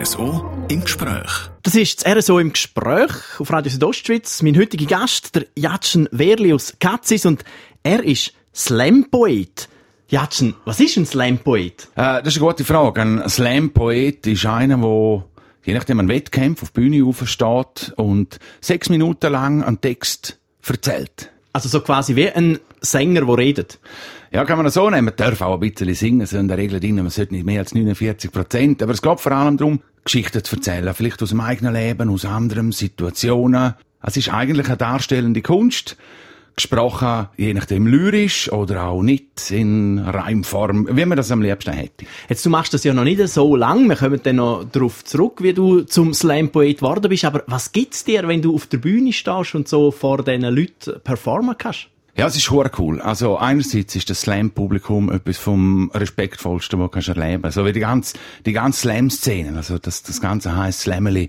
RSO im Gespräch. Das ist das RSO im Gespräch auf Radio Südostschweiz. Mein heutiger Gast, der Jatschen Werli aus Katzis und er ist Slam-Poet. Jatschen, was ist ein Slam-Poet? Äh, das ist eine gute Frage. Ein Slam-Poet ist einer, der je nachdem ein Wettkampf auf die Bühne aufsteht und sechs Minuten lang einen Text erzählt. Also so quasi wie ein Sänger, der redet. Ja, kann man das so nehmen. Man darf auch ein bisschen singen, so in der Regel drin. Man sollte nicht mehr als 49 Prozent. Aber es geht vor allem darum, Geschichten zu erzählen. Vielleicht aus dem eigenen Leben, aus anderen Situationen. Es ist eigentlich eine darstellende Kunst. Gesprochen, je nachdem lyrisch oder auch nicht in Reimform, wie man das am liebsten hätte. Jetzt, du machst das ja noch nicht so lang. Wir kommen dann noch darauf zurück, wie du zum Slam-Poet geworden bist. Aber was gibt's dir, wenn du auf der Bühne stehst und so vor diesen Leuten performen kannst? Ja, es ist hure cool. Also einerseits ist das Slam-Publikum etwas vom respektvollsten, was du erleben kannst. So wie die ganze, die ganze Slam-Szene, also das, das ganze heisst Slammerli.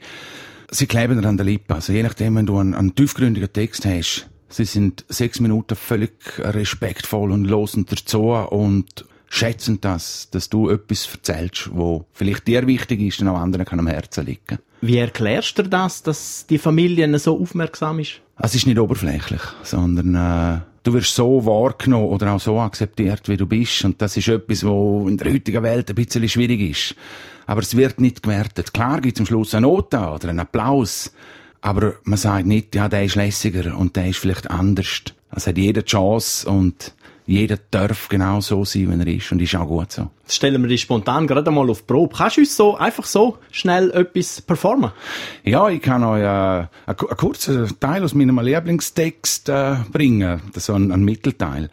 Sie kleben dir an der Lippe. Also je nachdem, wenn du einen, einen tiefgründigen Text hast, sie sind sechs Minuten völlig respektvoll und losen dazu und schätzen das, dass du etwas erzählst, wo vielleicht dir wichtig ist und auch anderen kann am Herzen liegen. Wie erklärst du das, dass die Familie so aufmerksam ist? Es ist nicht oberflächlich, sondern äh, du wirst so wahrgenommen oder auch so akzeptiert, wie du bist. Und das ist etwas, was in der heutigen Welt ein bisschen schwierig ist. Aber es wird nicht gewertet. Klar gibt es am Schluss eine Note oder einen Applaus. Aber man sagt nicht, ja, der ist lässiger und der ist vielleicht anders. Es hat jede Chance und jeder darf genau so sein, wenn er ist und ist auch gut so. Jetzt stellen wir dich spontan gerade einmal auf die Probe. Kannst du uns so einfach so schnell etwas performen? Ja, ich kann euch äh, einen, einen kurzen Teil aus meinem Lieblingstext äh, bringen, das ist so ein, ein Mittelteil.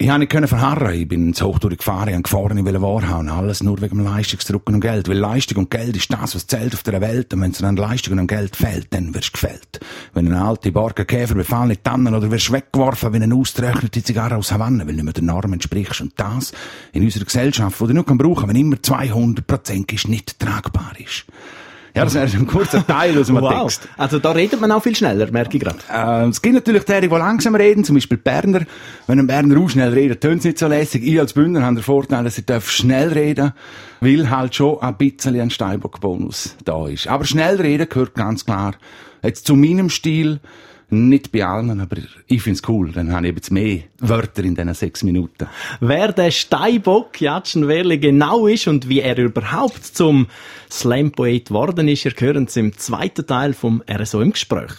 Ich konnte nicht verharren. Ich bin ins Hoch gefahren, ich gefahren, ich wollte wahrhauen. Alles nur wegen Leistungsdruck und Geld. Weil Leistung und Geld ist das, was zählt auf der Welt. Und wenn es an Leistung und Geld fehlt, dann wirst du gefällt. Wenn ein alter Borkenkäfer befallen in Tannen oder wirst weggeworfen wie eine ausgetrocknete Zigarre aus Havanna, weil du nicht mehr der Norm entsprichst. Und das in unserer Gesellschaft, wo du nur kann brauchen, wenn immer 200 Prozent ist, nicht tragbar ist. Ja, das wäre ein kurzer Teil aus dem wow. Text. Also da redet man auch viel schneller, merke ich gerade. Äh, es gibt natürlich die, die langsam reden, zum Beispiel Berner. Wenn ein Berner auch schnell redet, tönt es nicht so lässig. Ich als Bündner habe den Vorteil, dass ich schnell reden weil halt schon ein bisschen ein Steinbock-Bonus da ist. Aber schnell reden gehört ganz klar jetzt zu meinem Stil nicht bei allen, aber ich find's cool. Dann habe ich jetzt mehr Wörter in diesen sechs Minuten. Wer der Steinbock Jatschen Werli genau ist und wie er überhaupt zum Slam-Poet geworden ist, ihr hören es im zweiten Teil vom RSO im Gespräch.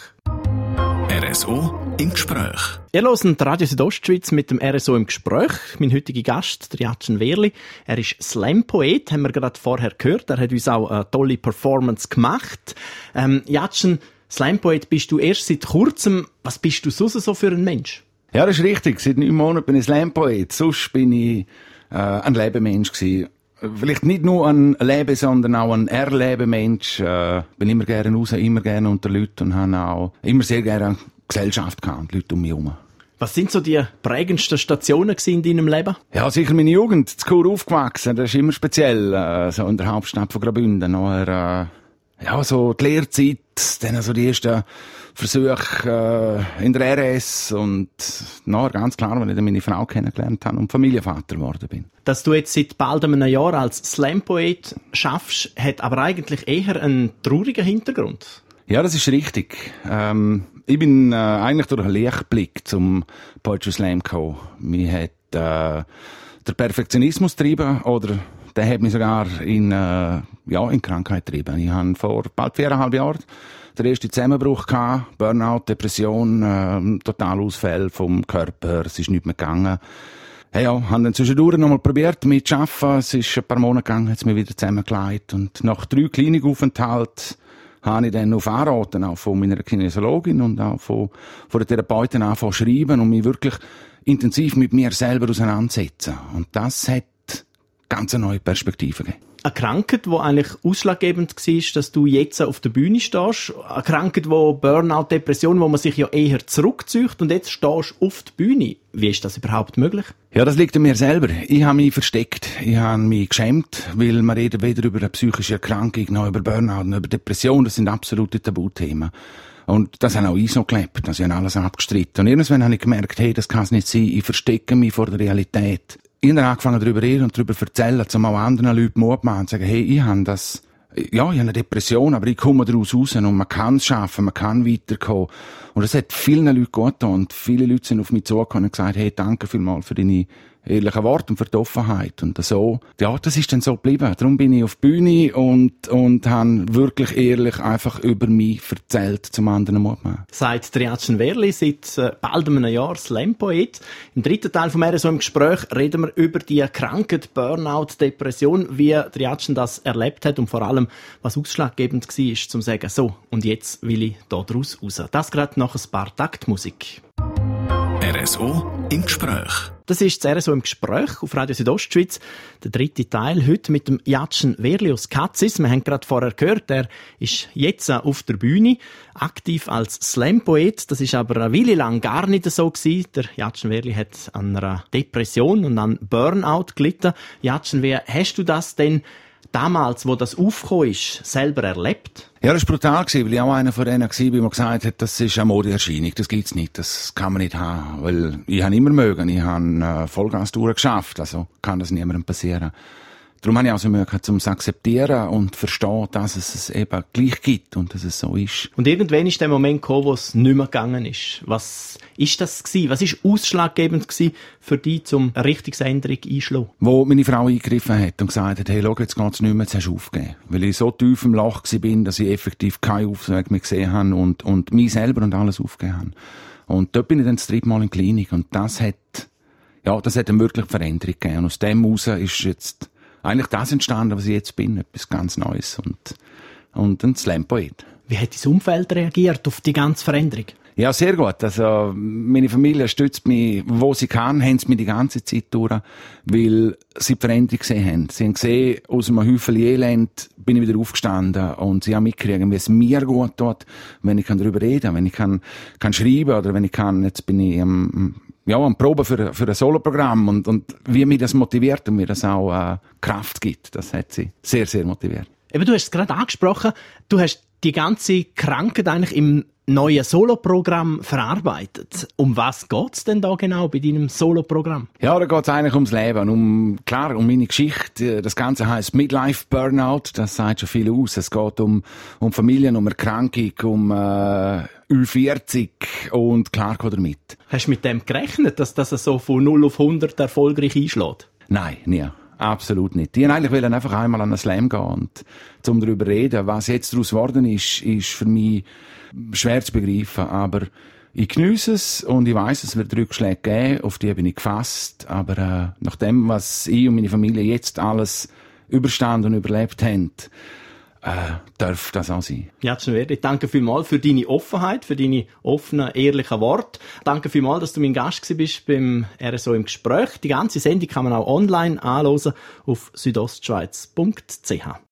RSO im Gespräch. Ihr hört Radio Südostschweiz mit dem RSO im Gespräch. Mein heutiger Gast, der Jatschen Werli. Er ist Slam-Poet, haben wir gerade vorher gehört. Er hat uns auch eine tolle Performance gemacht. Ähm, Jatschen, Slam-Poet bist du erst seit kurzem. Was bist du sonst so für ein Mensch? Ja, das ist richtig. Seit neun Monaten bin ich Slam-Poet. Sonst bin ich äh, ein Lebemensch gewesen. Vielleicht nicht nur ein Leben, sondern auch ein Erlebemensch. Äh, bin immer gerne raus, immer gerne unter Leuten und habe auch immer sehr gerne Gesellschaft gehabt, Leute um mich herum. Was sind so die prägendsten Stationen in deinem Leben? Ja, sicher meine Jugend, zu Chur aufgewachsen. Das ist immer speziell, äh, so in der Hauptstadt von Graubünden. Nachher, äh, ja, so die Lehrzeit, dann so die ersten Versuche äh, in der RS und nachher ganz klar, wenn ich dann meine Frau kennengelernt habe und Familienvater geworden bin. Dass du jetzt seit bald einem Jahr als Slam-Poet schaffst, hat aber eigentlich eher einen traurigen Hintergrund. Ja, das ist richtig. Ähm, ich bin äh, eigentlich durch einen Lichtblick zum Poetry Slam gekommen. Mir hat äh, der Perfektionismus getrieben oder der hat mich sogar in, äh, ja, in Krankheit getrieben. Ich habe vor bald viereinhalb Jahren den ersten Zusammenbruch gehabt, Burnout, Depression, äh, Totalausfall vom Körper, es ist nicht mehr gegangen. Hey, ja, haben dann zwischendurch nochmal probiert mit zu arbeiten. Es ist ein paar Monate gegangen, hat es mir wieder zusammengelegt. Und nach drei Klinikaufenthalten habe ich dann auf Anraten auch von meiner Kinesiologin und auch von, von der Therapeutin angefangen zu schreiben und mich wirklich intensiv mit mir selber auseinandersetzen. Und das hat ganz eine neue Perspektive gegeben. Eine Krankheit, die eigentlich ausschlaggebend war, dass du jetzt auf der Bühne stehst. Eine Krankheit, wo Burnout, Depression, wo man sich ja eher zurückzieht und jetzt stehst du auf der Bühne. Wie ist das überhaupt möglich? Ja, das liegt an mir selber. Ich habe mich versteckt. Ich habe mich geschämt, weil man redet weder über eine psychische Erkrankung noch über Burnout noch über Depression. Das sind absolute Tabuthemen. Und das haben auch ich so gelebt. Das haben alles abgestritten. Und irgendwann habe ich gemerkt, hey, das kann es nicht sein. Ich verstecke mich vor der Realität ich habe angefangen darüber reden und darüber erzählen, um auch anderen Leuten Mut machen und sagen, hey, ich habe das ja, ich habe eine Depression, aber ich komme daraus raus und man kann es schaffen, man kann weiterkommen. Und das hat vielen Leuten gut getan und viele Leute sind auf mich zugekommen und gesagt, hey, danke vielmals für deine ehrlichen Worte und für die Offenheit. Und so, ja, das ist dann so geblieben. Darum bin ich auf die Bühne und, und habe wirklich ehrlich einfach über mich erzählt zum anderen Mut machen. Seit Triatschen Werli, seit äh, bald einem Jahr Slam-Poet. Im dritten Teil vom RSO im Gespräch reden wir über die Krankheit, Burnout, Depression, wie Triatschen das erlebt hat und vor allem, was ausschlaggebend war, ist, zum sagen, so, und jetzt will ich da draus raus. Das gerade nach ein paar Taktmusik. RSO im Gespräch. Das ist das RSO im Gespräch auf Radio Südostschweiz. Der dritte Teil heute mit dem Jatschen Verlius Katzis. Wir haben gerade vorher gehört, er ist jetzt auf der Bühne, aktiv als Slam-Poet. Das ist aber eine Weile lang gar nicht so gewesen. Der Jatschen Verli hat an einer Depression und an Burnout gelitten. Jatschen, wie hast du das denn damals, wo das aufgekommen ist, selber erlebt? Ja, das war brutal, weil ich auch einer von denen war, der mir gesagt hat, das ist eine Modeerscheinung, das gibt's nicht, das kann man nicht haben. Weil ich habe immer mögen, ich habe äh, Vollgas geschafft, also kann das niemandem passieren. Darum habe ich auch so Mühe gehabt, um es akzeptieren und verstehen, dass es es eben gleich gibt und dass es so ist. Und irgendwann ist der Moment gekommen, wo es nicht mehr gegangen ist. Was ist das gewesen? Was ist ausschlaggebend gewesen für dich, zum eine Richtungsänderung einschlagen? Wo meine Frau eingegriffen hat und gesagt hat, hey, schau, jetzt geht's nicht mehr, jetzt hast du aufgegeben. Weil ich so tief im Loch bin, dass ich effektiv keinen Aufweg mehr gesehen habe und, und mich selber und alles aufgegeben habe. Und dort bin ich dann das dritte Mal in der Klinik und das hat, ja, das hat eine wirkliche Veränderung gegeben. Und aus dem heraus ist jetzt eigentlich das entstanden, was ich jetzt bin, etwas ganz Neues und, und ein Slam-Poet. Wie hat das Umfeld reagiert auf die ganze Veränderung? Ja, sehr gut. Also, meine Familie stützt mich, wo sie kann, haben sie mich die ganze Zeit durch, weil sie die Veränderung gesehen haben. Sie haben gesehen, aus einem Häufel Elend bin ich wieder aufgestanden und sie haben mitgekriegt, wie es mir gut tut, wenn ich darüber reden kann, wenn ich kann, kann schreiben oder wenn ich kann, jetzt bin ich am, ja, am Proben für, für ein Soloprogramm und, und wie mich das motiviert und mir das auch äh, Kraft gibt, das hat sie sehr, sehr motiviert. Eben, du hast es gerade angesprochen, du hast die ganze Krankheit eigentlich im neuen Soloprogramm verarbeitet. Um was geht's denn da genau bei deinem Soloprogramm? Ja, da geht's eigentlich ums Leben, um, klar, um meine Geschichte. Das Ganze heißt Midlife Burnout, das sagt schon viel aus. Es geht um, um Familien, um Erkrankung, um, äh, Ü40 und klar geht damit. Hast du mit dem gerechnet, dass das so von 0 auf 100 erfolgreich einschlägt? Nein, nie. Absolut nicht. Die eigentlich wollen einfach einmal an einen Slam gehen und zum darüber reden. Was jetzt daraus geworden ist, ist für mich schwer zu begreifen. Aber ich genieße es und ich weiß, es wird Rückschläge geben, auf die bin ich gefasst. Aber äh, nach dem, was ich und meine Familie jetzt alles überstanden und überlebt haben, äh, darf das auch sein. Jatschen Werde, danke vielmals für deine Offenheit, für deine offenen, ehrlichen Worte. Danke vielmals, dass du mein Gast bist beim RSO im Gespräch. Die ganze Sendung kann man auch online anhören auf südostschweiz.ch.